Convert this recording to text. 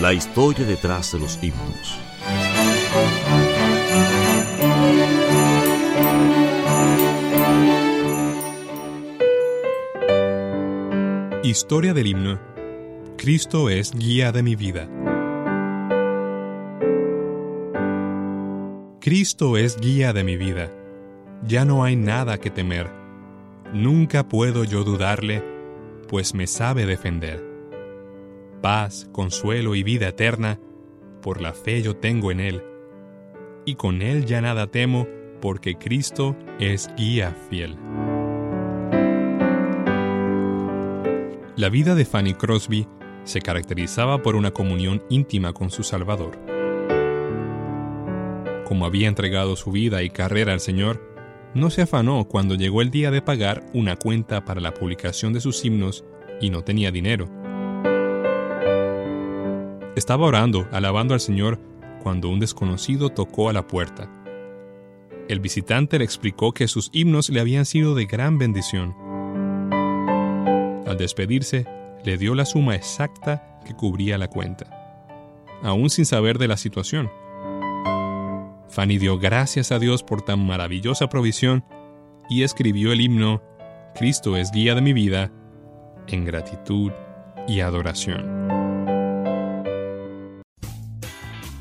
La historia detrás de los himnos. Historia del himno. Cristo es guía de mi vida. Cristo es guía de mi vida. Ya no hay nada que temer. Nunca puedo yo dudarle, pues me sabe defender paz, consuelo y vida eterna, por la fe yo tengo en Él. Y con Él ya nada temo, porque Cristo es guía fiel. La vida de Fanny Crosby se caracterizaba por una comunión íntima con su Salvador. Como había entregado su vida y carrera al Señor, no se afanó cuando llegó el día de pagar una cuenta para la publicación de sus himnos y no tenía dinero. Estaba orando, alabando al Señor, cuando un desconocido tocó a la puerta. El visitante le explicó que sus himnos le habían sido de gran bendición. Al despedirse, le dio la suma exacta que cubría la cuenta, aún sin saber de la situación. Fanny dio gracias a Dios por tan maravillosa provisión y escribió el himno Cristo es guía de mi vida en gratitud y adoración.